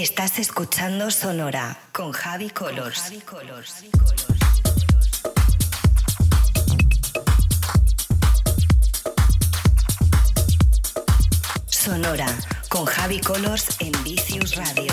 Estás escuchando Sonora con Javi Colors. Javi Colors. Sonora con Javi Colors en Vicious Radio.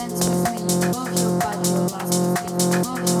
dance with me, move your body, your last beat, move your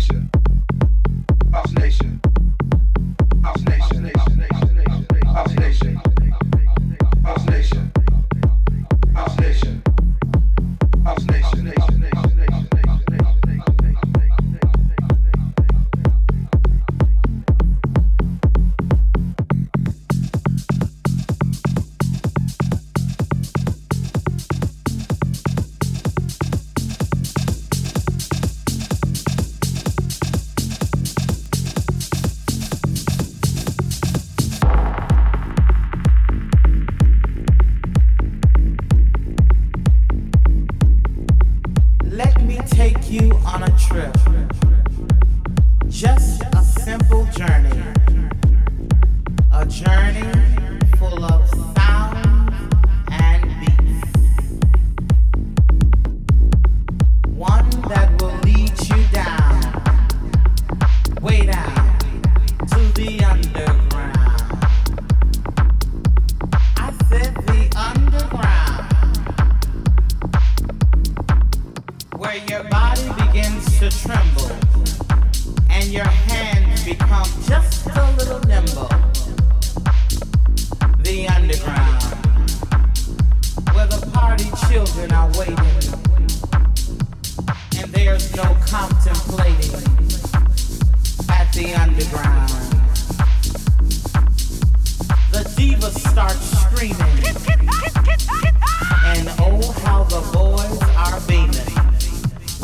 Asia.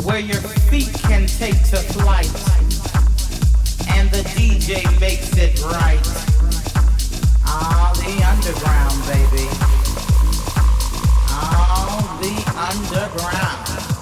Where your feet can take to flight and the DJ makes it right. Ah, the underground, baby. Ah, the underground.